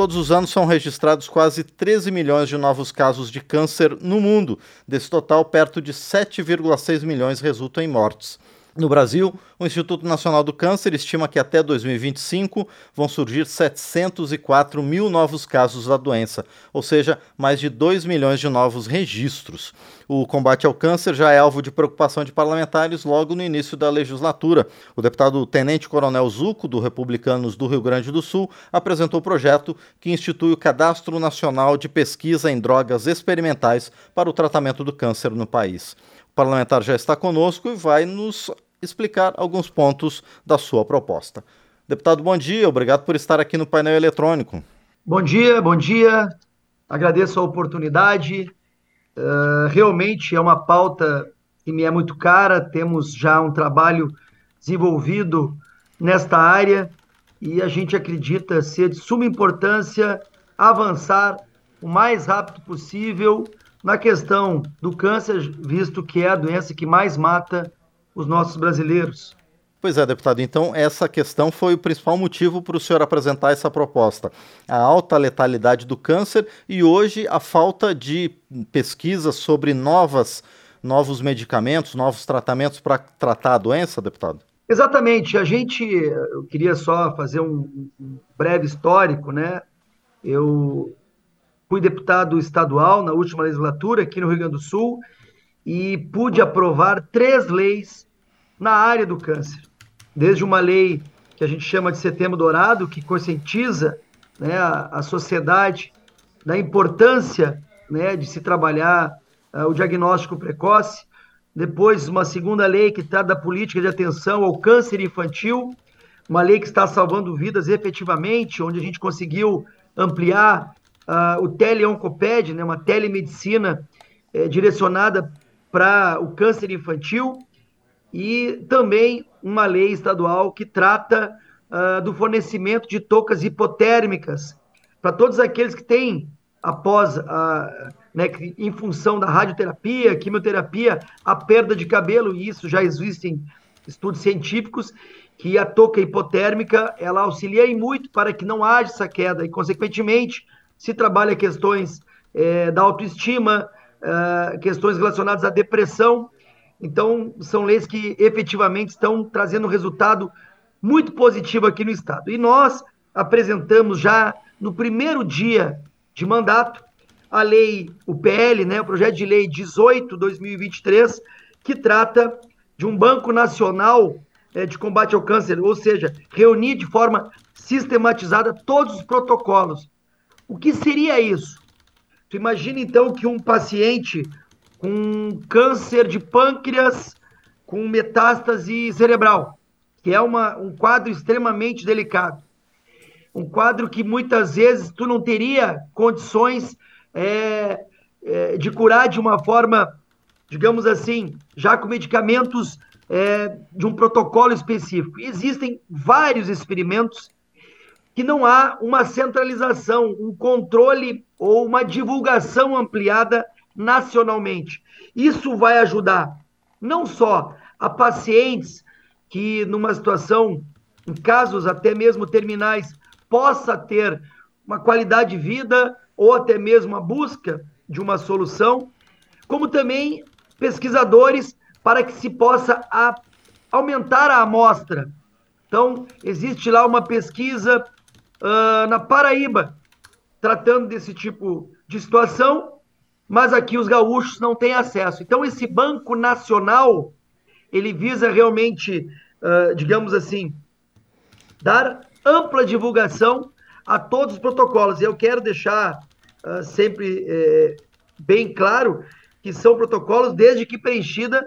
Todos os anos são registrados quase 13 milhões de novos casos de câncer no mundo. Desse total, perto de 7,6 milhões resultam em mortes. No Brasil, o Instituto Nacional do Câncer estima que até 2025 vão surgir 704 mil novos casos da doença, ou seja, mais de 2 milhões de novos registros. O combate ao câncer já é alvo de preocupação de parlamentares logo no início da legislatura. O deputado Tenente Coronel Zuco, do Republicanos do Rio Grande do Sul, apresentou o projeto que institui o Cadastro Nacional de Pesquisa em Drogas Experimentais para o tratamento do câncer no país. O parlamentar já está conosco e vai nos explicar alguns pontos da sua proposta. Deputado, bom dia, obrigado por estar aqui no painel eletrônico. Bom dia, bom dia. Agradeço a oportunidade. Uh, realmente é uma pauta que me é muito cara. Temos já um trabalho desenvolvido nesta área e a gente acredita ser de suma importância avançar o mais rápido possível na questão do câncer, visto que é a doença que mais mata os nossos brasileiros. Pois é, deputado. Então, essa questão foi o principal motivo para o senhor apresentar essa proposta. A alta letalidade do câncer e hoje a falta de pesquisa sobre novas, novos medicamentos, novos tratamentos para tratar a doença, deputado? Exatamente. A gente, eu queria só fazer um, um breve histórico, né? Eu fui deputado estadual na última legislatura aqui no Rio Grande do Sul e pude aprovar três leis na área do câncer. Desde uma lei que a gente chama de Setembro Dourado, que conscientiza né, a, a sociedade da importância né, de se trabalhar uh, o diagnóstico precoce. Depois, uma segunda lei que trata da política de atenção ao câncer infantil, uma lei que está salvando vidas efetivamente, onde a gente conseguiu ampliar uh, o teleoncoped, né, uma telemedicina eh, direcionada para o câncer infantil, e também uma lei estadual que trata uh, do fornecimento de toucas hipotérmicas para todos aqueles que têm, após a. Né, em função da radioterapia, quimioterapia, a perda de cabelo, e isso já existem estudos científicos, que a touca hipotérmica ela auxilia em muito para que não haja essa queda, e, consequentemente, se trabalha questões é, da autoestima, uh, questões relacionadas à depressão. Então, são leis que efetivamente estão trazendo um resultado muito positivo aqui no Estado. E nós apresentamos já no primeiro dia de mandato a lei, o PL, né, o projeto de lei 18/2023, que trata de um banco nacional é, de combate ao câncer, ou seja, reunir de forma sistematizada todos os protocolos. O que seria isso? Tu imagina então que um paciente com câncer de pâncreas com metástase cerebral, que é uma, um quadro extremamente delicado. Um quadro que muitas vezes tu não teria condições é, é, de curar de uma forma, digamos assim, já com medicamentos é, de um protocolo específico. existem vários experimentos que não há uma centralização, um controle ou uma divulgação ampliada nacionalmente. Isso vai ajudar não só a pacientes que, numa situação, em casos até mesmo terminais, possa ter uma qualidade de vida ou até mesmo a busca de uma solução, como também pesquisadores para que se possa a, aumentar a amostra. Então, existe lá uma pesquisa uh, na Paraíba, tratando desse tipo de situação, mas aqui os gaúchos não têm acesso. Então, esse Banco Nacional, ele visa realmente, uh, digamos assim, dar ampla divulgação a todos os protocolos. E eu quero deixar uh, sempre eh, bem claro que são protocolos desde que preenchida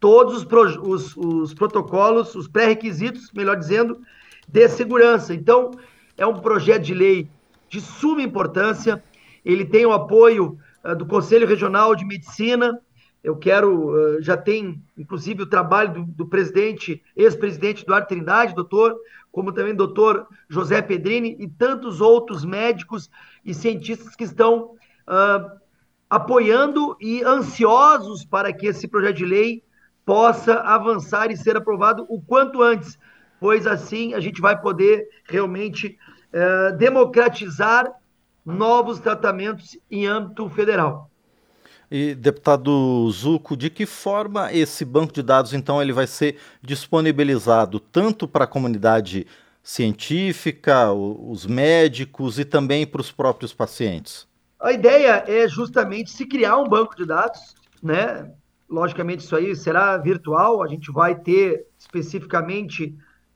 todos os, os, os protocolos, os pré-requisitos, melhor dizendo, de segurança. Então, é um projeto de lei de suma importância. Ele tem o apoio do Conselho Regional de Medicina. Eu quero, uh, já tem, inclusive, o trabalho do, do presidente, ex-presidente Eduardo Trindade, doutor, como também doutor José Pedrini e tantos outros médicos e cientistas que estão uh, apoiando e ansiosos para que esse projeto de lei possa avançar e ser aprovado o quanto antes, pois assim a gente vai poder realmente é, democratizar novos tratamentos em âmbito federal. E, deputado Zuco, de que forma esse banco de dados, então, ele vai ser disponibilizado tanto para a comunidade científica, os médicos e também para os próprios pacientes? A ideia é justamente se criar um banco de dados, né? Logicamente, isso aí será virtual, a gente vai ter especificamente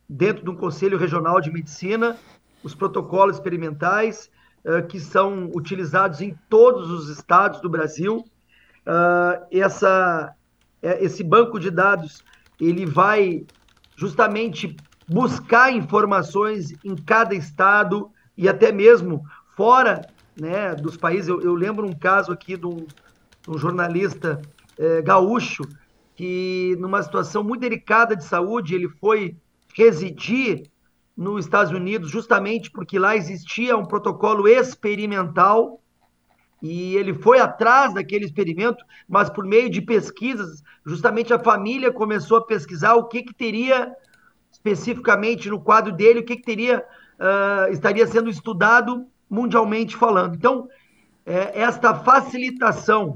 dentro do Conselho Regional de Medicina os protocolos experimentais uh, que são utilizados em todos os estados do Brasil uh, essa, é, esse banco de dados ele vai justamente buscar informações em cada estado e até mesmo fora né, dos países. Eu, eu lembro um caso aqui de um, de um jornalista gaúcho que, numa situação muito delicada de saúde, ele foi residir nos Estados Unidos justamente porque lá existia um protocolo experimental e ele foi atrás daquele experimento, mas por meio de pesquisas, justamente a família começou a pesquisar o que, que teria especificamente no quadro dele, o que, que teria uh, estaria sendo estudado mundialmente falando. Então, é, esta facilitação,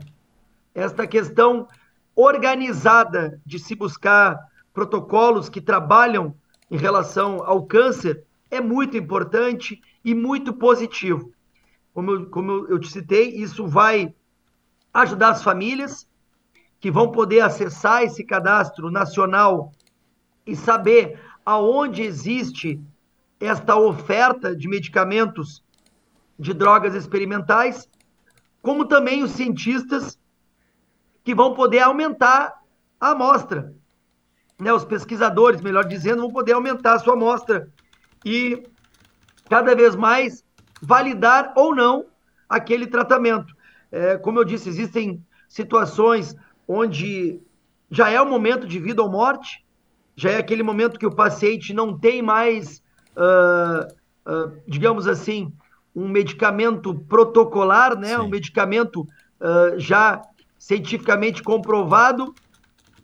esta questão organizada de se buscar protocolos que trabalham em relação ao câncer é muito importante e muito positivo como eu, como eu te citei, isso vai ajudar as famílias que vão poder acessar esse cadastro nacional e saber aonde existe esta oferta de medicamentos de drogas experimentais, como também os cientistas que vão poder aumentar a amostra. Né, os pesquisadores, melhor dizendo, vão poder aumentar a sua amostra e cada vez mais validar ou não aquele tratamento. É, como eu disse, existem situações onde já é o momento de vida ou morte, já é aquele momento que o paciente não tem mais, uh, uh, digamos assim, um medicamento protocolar, né? um medicamento uh, já cientificamente comprovado,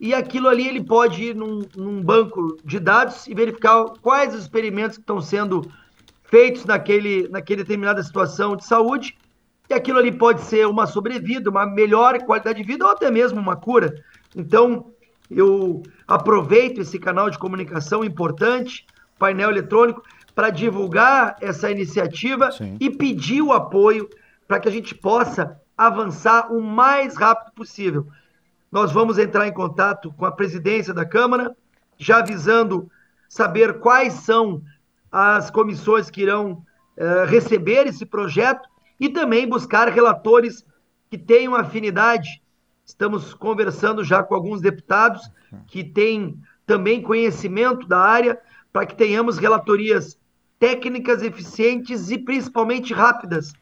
e aquilo ali ele pode ir num, num banco de dados e verificar quais os experimentos que estão sendo feitos naquele, naquele determinada situação de saúde, e aquilo ali pode ser uma sobrevida, uma melhor qualidade de vida ou até mesmo uma cura. Então, eu aproveito esse canal de comunicação importante, painel eletrônico, para divulgar essa iniciativa Sim. e pedir o apoio para que a gente possa avançar o mais rápido possível. Nós vamos entrar em contato com a presidência da Câmara, já avisando saber quais são as comissões que irão uh, receber esse projeto e também buscar relatores que tenham afinidade. Estamos conversando já com alguns deputados que têm também conhecimento da área para que tenhamos relatorias técnicas, eficientes e principalmente rápidas.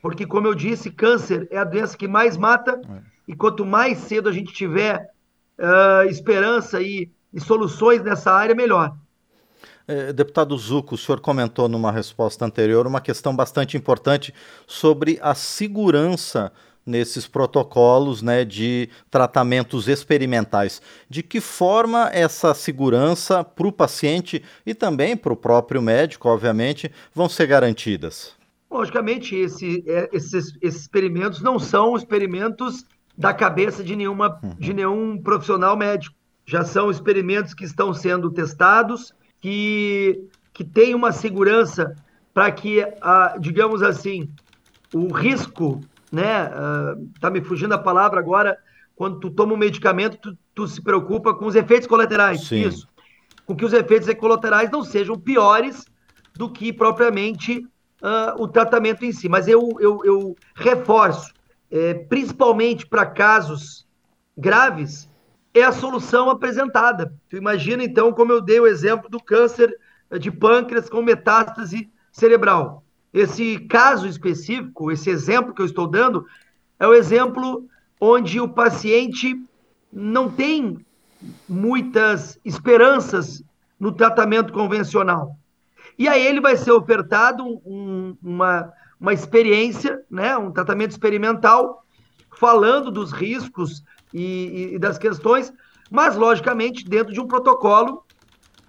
Porque, como eu disse, câncer é a doença que mais mata, é. E quanto mais cedo a gente tiver uh, esperança e, e soluções nessa área, melhor. É, deputado Zuco, o senhor comentou numa resposta anterior uma questão bastante importante sobre a segurança nesses protocolos né, de tratamentos experimentais. De que forma essa segurança para o paciente e também para o próprio médico, obviamente, vão ser garantidas? Logicamente, esse, é, esses, esses, experimentos não são experimentos da cabeça de, nenhuma, uhum. de nenhum profissional médico. Já são experimentos que estão sendo testados, que, que tem uma segurança para que, a, digamos assim, o risco, né? Uh, tá me fugindo a palavra agora, quando tu toma um medicamento, tu, tu se preocupa com os efeitos colaterais. Sim. Isso. Com que os efeitos colaterais não sejam piores do que propriamente uh, o tratamento em si. Mas eu, eu, eu reforço, é, principalmente para casos graves, é a solução apresentada. Tu imagina, então, como eu dei o exemplo do câncer de pâncreas com metástase cerebral. Esse caso específico, esse exemplo que eu estou dando, é o exemplo onde o paciente não tem muitas esperanças no tratamento convencional. E aí ele vai ser ofertado um, uma, uma experiência, né, um tratamento experimental, falando dos riscos e, e das questões, mas, logicamente, dentro de um protocolo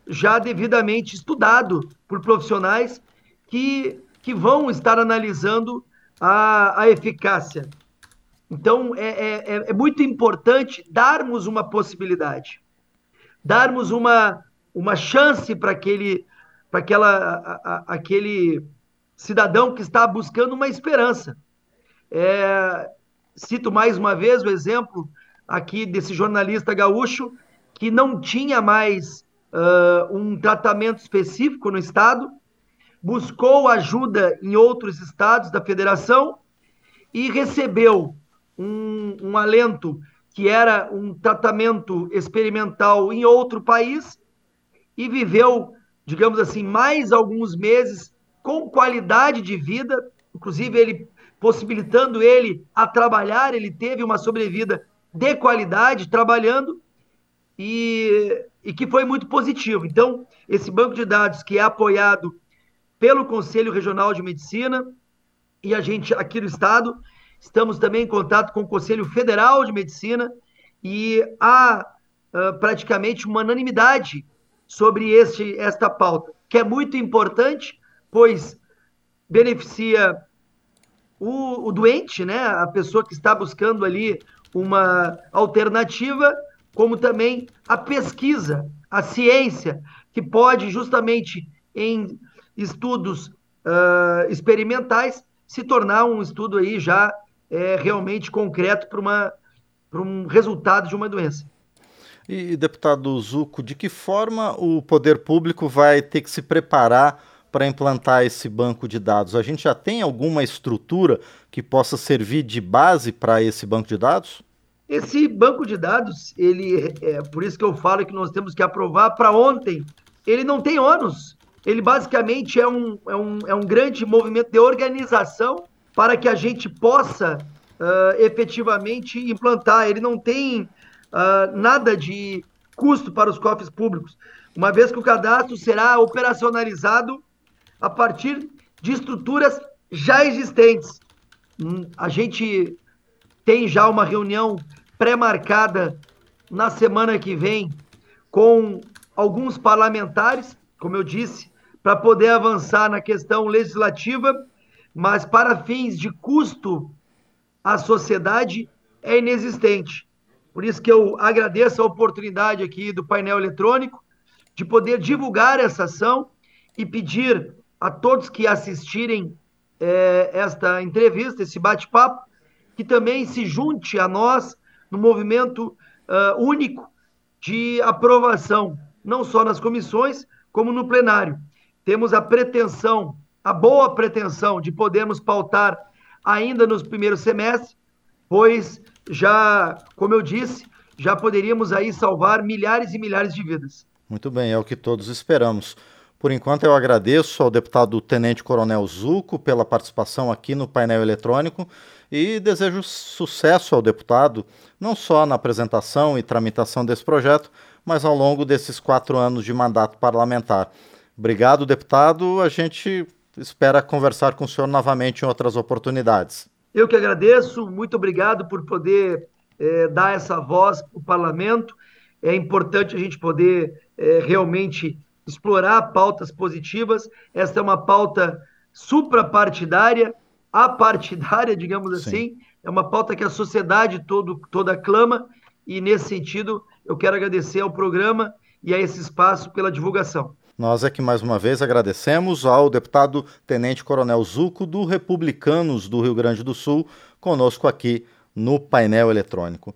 já devidamente estudado por profissionais que, que vão estar analisando a, a eficácia. Então, é, é, é, é muito importante darmos uma possibilidade, darmos uma, uma chance para aquele, para aquela, aquele cidadão que está buscando uma esperança. É, cito mais uma vez o exemplo aqui desse jornalista gaúcho que não tinha mais uh, um tratamento específico no estado, buscou ajuda em outros estados da federação e recebeu um, um alento que era um tratamento experimental em outro país e viveu, digamos assim, mais alguns meses com qualidade de vida, inclusive ele possibilitando ele a trabalhar, ele teve uma sobrevida de qualidade trabalhando e, e que foi muito positivo. Então, esse banco de dados que é apoiado pelo Conselho Regional de Medicina e a gente aqui no estado, estamos também em contato com o Conselho Federal de Medicina e há uh, praticamente uma unanimidade sobre este, esta pauta, que é muito importante, pois beneficia o, o doente, né, a pessoa que está buscando ali uma alternativa, como também a pesquisa, a ciência, que pode justamente em estudos uh, experimentais se tornar um estudo aí já é, realmente concreto para um resultado de uma doença. E, deputado Zuco, de que forma o poder público vai ter que se preparar para implantar esse banco de dados? A gente já tem alguma estrutura que possa servir de base para esse banco de dados? Esse banco de dados, ele é por isso que eu falo que nós temos que aprovar para ontem. Ele não tem ônus. Ele basicamente é um, é, um, é um grande movimento de organização para que a gente possa uh, efetivamente implantar. Ele não tem uh, nada de custo para os cofres públicos, uma vez que o cadastro será operacionalizado a partir de estruturas já existentes. Hum, a gente tem já uma reunião pré-marcada na semana que vem com alguns parlamentares, como eu disse, para poder avançar na questão legislativa, mas para fins de custo à sociedade é inexistente. Por isso que eu agradeço a oportunidade aqui do painel eletrônico de poder divulgar essa ação e pedir a todos que assistirem é, esta entrevista, esse bate-papo, que também se junte a nós no movimento uh, único de aprovação, não só nas comissões, como no plenário. Temos a pretensão, a boa pretensão de podermos pautar ainda nos primeiros semestres, pois já, como eu disse, já poderíamos aí salvar milhares e milhares de vidas. Muito bem, é o que todos esperamos. Por enquanto, eu agradeço ao deputado Tenente Coronel Zuco pela participação aqui no painel eletrônico e desejo sucesso ao deputado, não só na apresentação e tramitação desse projeto, mas ao longo desses quatro anos de mandato parlamentar. Obrigado, deputado. A gente espera conversar com o senhor novamente em outras oportunidades. Eu que agradeço, muito obrigado por poder é, dar essa voz para o parlamento. É importante a gente poder é, realmente explorar pautas positivas. Esta é uma pauta suprapartidária, apartidária, digamos Sim. assim. É uma pauta que a sociedade todo, toda clama, e nesse sentido eu quero agradecer ao programa e a esse espaço pela divulgação. Nós é que mais uma vez agradecemos ao deputado Tenente Coronel Zuco do Republicanos do Rio Grande do Sul, conosco aqui no painel eletrônico.